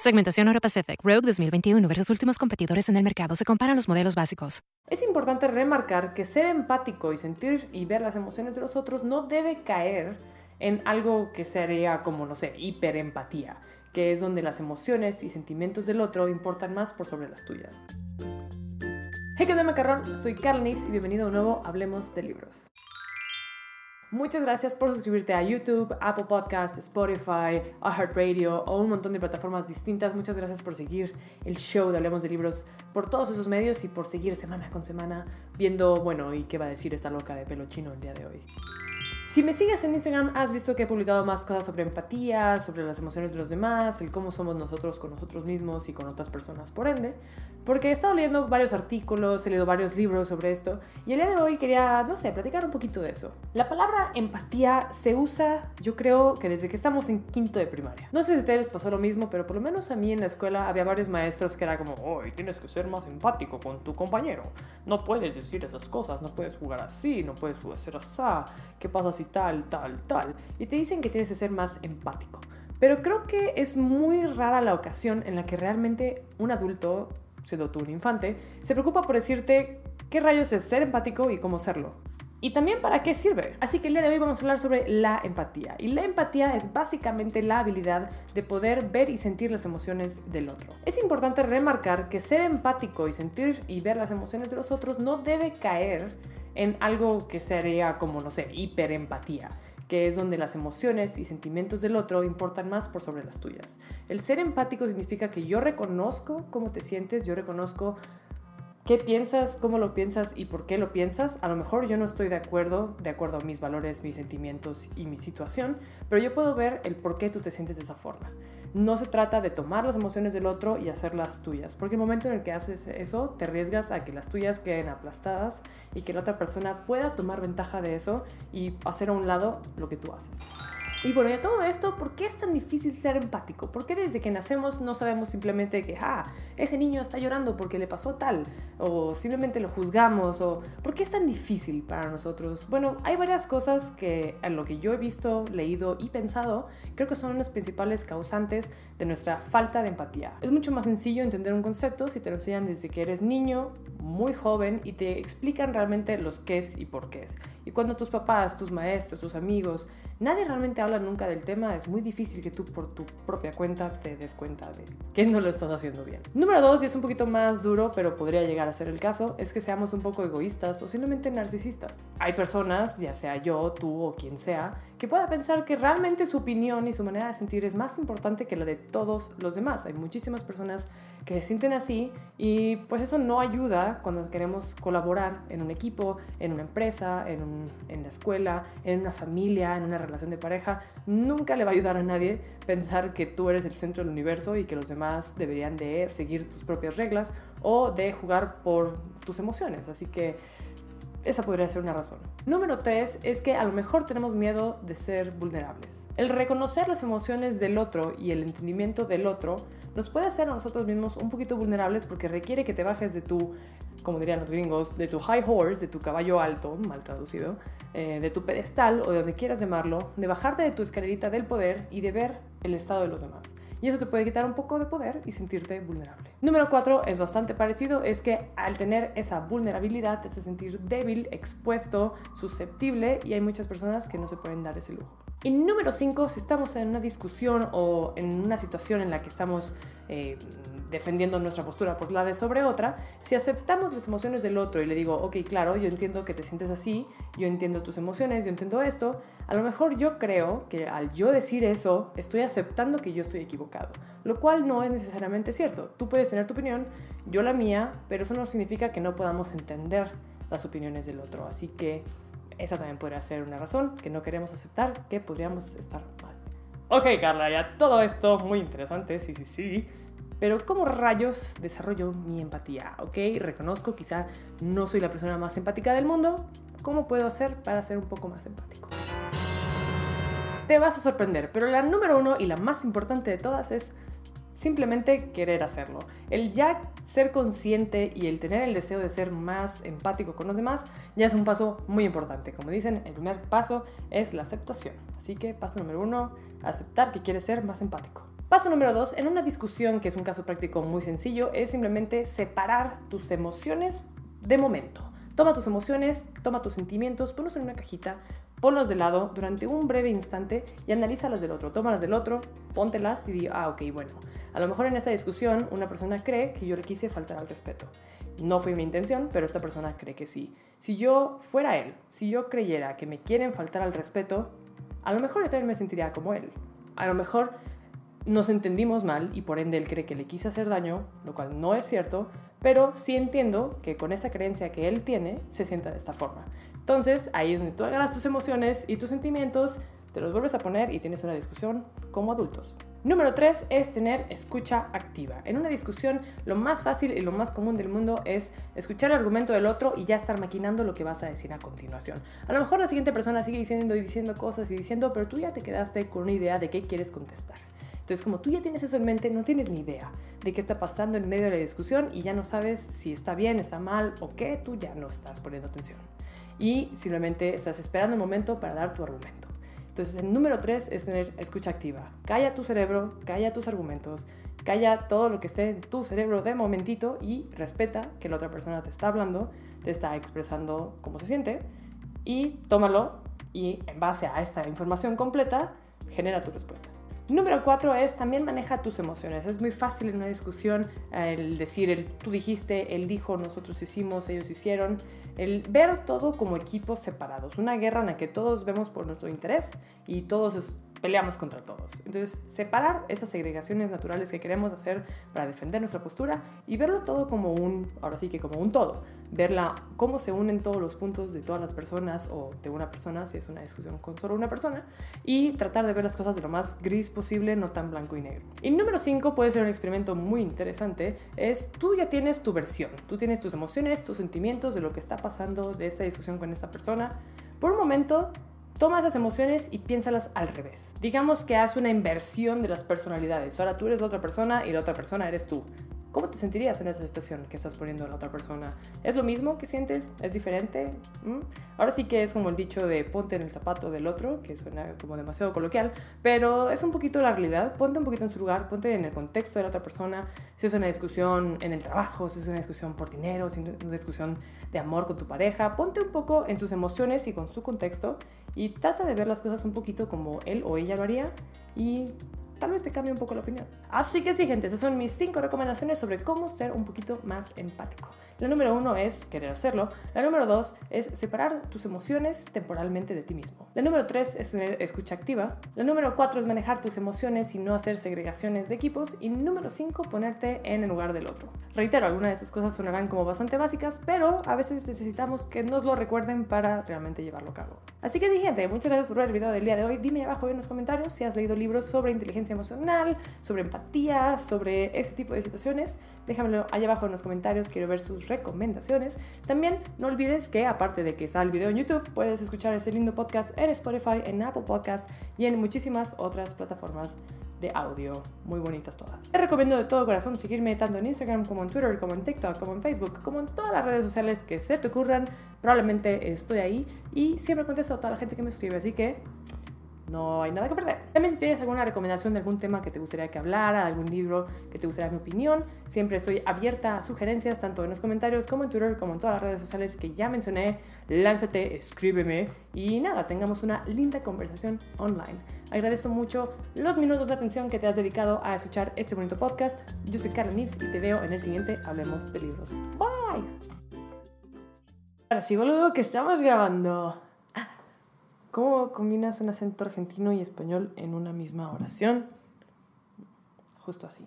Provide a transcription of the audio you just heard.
Segmentación Euro Pacific Rogue 2021 versus últimos competidores en el mercado. Se comparan los modelos básicos. Es importante remarcar que ser empático y sentir y ver las emociones de los otros no debe caer en algo que sería como, no sé, hiperempatía, que es donde las emociones y sentimientos del otro importan más por sobre las tuyas. Hey, ¿qué onda, macarrón? Soy Carl y bienvenido a un nuevo Hablemos de Libros. Muchas gracias por suscribirte a YouTube, Apple Podcast, Spotify, iHeartRadio o un montón de plataformas distintas. Muchas gracias por seguir el show de Hablemos de Libros por todos esos medios y por seguir semana con semana viendo, bueno, y qué va a decir esta loca de pelo chino el día de hoy. Si me sigues en Instagram, has visto que he publicado más cosas sobre empatía, sobre las emociones de los demás, el cómo somos nosotros con nosotros mismos y con otras personas, por ende. Porque he estado leyendo varios artículos, he leído varios libros sobre esto, y el día de hoy quería, no sé, platicar un poquito de eso. La palabra empatía se usa, yo creo que desde que estamos en quinto de primaria. No sé si a ustedes pasó lo mismo, pero por lo menos a mí en la escuela había varios maestros que era como, hoy tienes que ser más empático con tu compañero. No puedes decir esas cosas, no puedes jugar así, no puedes hacer así. ¿Qué pasa y tal, tal, tal. Y te dicen que tienes que ser más empático. Pero creo que es muy rara la ocasión en la que realmente un adulto, siendo tú un infante, se preocupa por decirte qué rayos es ser empático y cómo serlo. Y también para qué sirve. Así que el día de hoy vamos a hablar sobre la empatía. Y la empatía es básicamente la habilidad de poder ver y sentir las emociones del otro. Es importante remarcar que ser empático y sentir y ver las emociones de los otros no debe caer en algo que sería como, no sé, hiperempatía que es donde las emociones y sentimientos del otro importan más por sobre las tuyas. El ser empático significa que yo reconozco cómo te sientes, yo reconozco qué piensas, cómo lo piensas y por qué lo piensas. A lo mejor yo no estoy de acuerdo, de acuerdo a mis valores, mis sentimientos y mi situación, pero yo puedo ver el por qué tú te sientes de esa forma. No se trata de tomar las emociones del otro y hacerlas tuyas, porque el momento en el que haces eso, te arriesgas a que las tuyas queden aplastadas y que la otra persona pueda tomar ventaja de eso y hacer a un lado lo que tú haces. Y bueno, de todo esto, ¿por qué es tan difícil ser empático? ¿Por qué desde que nacemos no sabemos simplemente que, ah, ese niño está llorando porque le pasó tal? O simplemente lo juzgamos, o ¿por qué es tan difícil para nosotros? Bueno, hay varias cosas que en lo que yo he visto, leído y pensado, creo que son las principales causantes de nuestra falta de empatía. Es mucho más sencillo entender un concepto si te lo enseñan desde que eres niño, muy joven, y te explican realmente los qué es y por qué es. Y cuando tus papás, tus maestros, tus amigos, nadie realmente habla nunca del tema, es muy difícil que tú por tu propia cuenta te des cuenta de que no lo estás haciendo bien. Número dos, y es un poquito más duro, pero podría llegar a ser el caso, es que seamos un poco egoístas o simplemente narcisistas. Hay personas, ya sea yo, tú o quien sea, que pueda pensar que realmente su opinión y su manera de sentir es más importante que la de todos los demás. Hay muchísimas personas que se sienten así y pues eso no ayuda cuando queremos colaborar en un equipo, en una empresa, en, en la escuela, en una familia, en una relación de pareja. Nunca le va a ayudar a nadie pensar que tú eres el centro del universo y que los demás deberían de seguir tus propias reglas o de jugar por tus emociones. Así que esa podría ser una razón. Número tres es que a lo mejor tenemos miedo de ser vulnerables. El reconocer las emociones del otro y el entendimiento del otro nos puede hacer a nosotros mismos un poquito vulnerables porque requiere que te bajes de tu, como dirían los gringos, de tu high horse, de tu caballo alto, mal traducido, eh, de tu pedestal o de donde quieras llamarlo, de bajarte de tu escalerita del poder y de ver el estado de los demás y eso te puede quitar un poco de poder y sentirte vulnerable. Número 4 es bastante parecido, es que al tener esa vulnerabilidad te hace sentir débil, expuesto, susceptible y hay muchas personas que no se pueden dar ese lujo. Y número 5, si estamos en una discusión o en una situación en la que estamos eh, defendiendo nuestra postura por la de sobre otra, si aceptamos las emociones del otro y le digo, ok, claro, yo entiendo que te sientes así, yo entiendo tus emociones, yo entiendo esto, a lo mejor yo creo que al yo decir eso, estoy aceptando que yo estoy equivocado, lo cual no es necesariamente cierto. Tú puedes tener tu opinión, yo la mía, pero eso no significa que no podamos entender las opiniones del otro, así que esa también podría ser una razón que no queremos aceptar que podríamos estar mal. Ok, Carla, ya todo esto muy interesante, sí, sí, sí. pero ¿cómo rayos desarrollo mi empatía? ¿Ok? Reconozco, quizá no soy la persona más empática del mundo. ¿Cómo puedo hacer para ser un poco más empático? Te vas a sorprender, pero la número uno y la más importante de todas es simplemente querer hacerlo. El ya ser consciente y el tener el deseo de ser más empático con los demás ya es un paso muy importante. Como dicen, el primer paso es la aceptación. Así que paso número uno, aceptar que quieres ser más empático. Paso número dos, en una discusión, que es un caso práctico muy sencillo, es simplemente separar tus emociones de momento. Toma tus emociones, toma tus sentimientos, ponlos en una cajita, ponlos de lado durante un breve instante y analízalas del otro. Tómalas del otro, póntelas y di, ah, ok, bueno. A lo mejor en esta discusión una persona cree que yo le quise faltar al respeto. No fue mi intención, pero esta persona cree que sí. Si yo fuera él, si yo creyera que me quieren faltar al respeto, a lo mejor yo también me sentiría como él. A lo mejor nos entendimos mal y por ende él cree que le quise hacer daño, lo cual no es cierto, pero sí entiendo que con esa creencia que él tiene se sienta de esta forma. Entonces ahí es donde tú agarras tus emociones y tus sentimientos, te los vuelves a poner y tienes una discusión como adultos. Número 3 es tener escucha activa. En una discusión lo más fácil y lo más común del mundo es escuchar el argumento del otro y ya estar maquinando lo que vas a decir a continuación. A lo mejor la siguiente persona sigue diciendo y diciendo cosas y diciendo, pero tú ya te quedaste con una idea de qué quieres contestar. Entonces, como tú ya tienes eso en mente, no tienes ni idea de qué está pasando en medio de la discusión y ya no sabes si está bien, está mal o qué, tú ya no estás poniendo atención. Y simplemente estás esperando el momento para dar tu argumento. Entonces, el número tres es tener escucha activa. Calla tu cerebro, calla tus argumentos, calla todo lo que esté en tu cerebro de momentito y respeta que la otra persona te está hablando, te está expresando cómo se siente y tómalo y en base a esta información completa, genera tu respuesta. Número cuatro es también maneja tus emociones. Es muy fácil en una discusión el decir, el, tú dijiste, él dijo, nosotros hicimos, ellos hicieron. El ver todo como equipos separados. Una guerra en la que todos vemos por nuestro interés y todos peleamos contra todos. Entonces, separar esas segregaciones naturales que queremos hacer para defender nuestra postura y verlo todo como un, ahora sí que como un todo. Verla cómo se unen todos los puntos de todas las personas o de una persona, si es una discusión con solo una persona, y tratar de ver las cosas de lo más gris posible, no tan blanco y negro. Y número 5 puede ser un experimento muy interesante, es tú ya tienes tu versión, tú tienes tus emociones, tus sentimientos de lo que está pasando de esta discusión con esta persona. Por un momento, Toma esas emociones y piénsalas al revés. Digamos que haces una inversión de las personalidades. Ahora tú eres la otra persona y la otra persona eres tú. ¿Cómo te sentirías en esa situación que estás poniendo a la otra persona? ¿Es lo mismo que sientes? ¿Es diferente? ¿Mm? Ahora sí que es como el dicho de ponte en el zapato del otro, que suena como demasiado coloquial, pero es un poquito la realidad. Ponte un poquito en su lugar, ponte en el contexto de la otra persona. Si es una discusión en el trabajo, si es una discusión por dinero, si es una discusión de amor con tu pareja, ponte un poco en sus emociones y con su contexto y trata de ver las cosas un poquito como él o ella lo haría y tal vez te cambie un poco la opinión. Así que sí, gente, esas son mis cinco recomendaciones sobre cómo ser un poquito más empático. La número uno es querer hacerlo. La número dos es separar tus emociones temporalmente de ti mismo. La número tres es tener escucha activa. La número cuatro es manejar tus emociones y no hacer segregaciones de equipos. Y número cinco, ponerte en el lugar del otro. Reitero, algunas de estas cosas sonarán como bastante básicas, pero a veces necesitamos que nos lo recuerden para realmente llevarlo a cabo. Así que, gente, muchas gracias por ver el video del día de hoy. Dime abajo en los comentarios si has leído libros sobre emocional, sobre empatía, sobre ese tipo de situaciones. Déjamelo allá abajo en los comentarios, quiero ver sus recomendaciones. También no olvides que aparte de que está el video en YouTube, puedes escuchar ese lindo podcast en Spotify, en Apple Podcasts y en muchísimas otras plataformas de audio, muy bonitas todas. Te recomiendo de todo corazón seguirme tanto en Instagram como en Twitter, como en TikTok, como en Facebook, como en todas las redes sociales que se te ocurran. Probablemente estoy ahí y siempre contesto a toda la gente que me escribe, así que no hay nada que perder. También si tienes alguna recomendación de algún tema que te gustaría que hablara, algún libro que te gustaría mi opinión, siempre estoy abierta a sugerencias tanto en los comentarios como en Twitter como en todas las redes sociales que ya mencioné. Lánzate, escríbeme y nada, tengamos una linda conversación online. Agradezco mucho los minutos de atención que te has dedicado a escuchar este bonito podcast. Yo soy Carla Nips y te veo en el siguiente Hablemos de Libros. Bye. Ahora sí, boludo, que estamos grabando. ¿Cómo combinas un acento argentino y español en una misma oración? Justo así.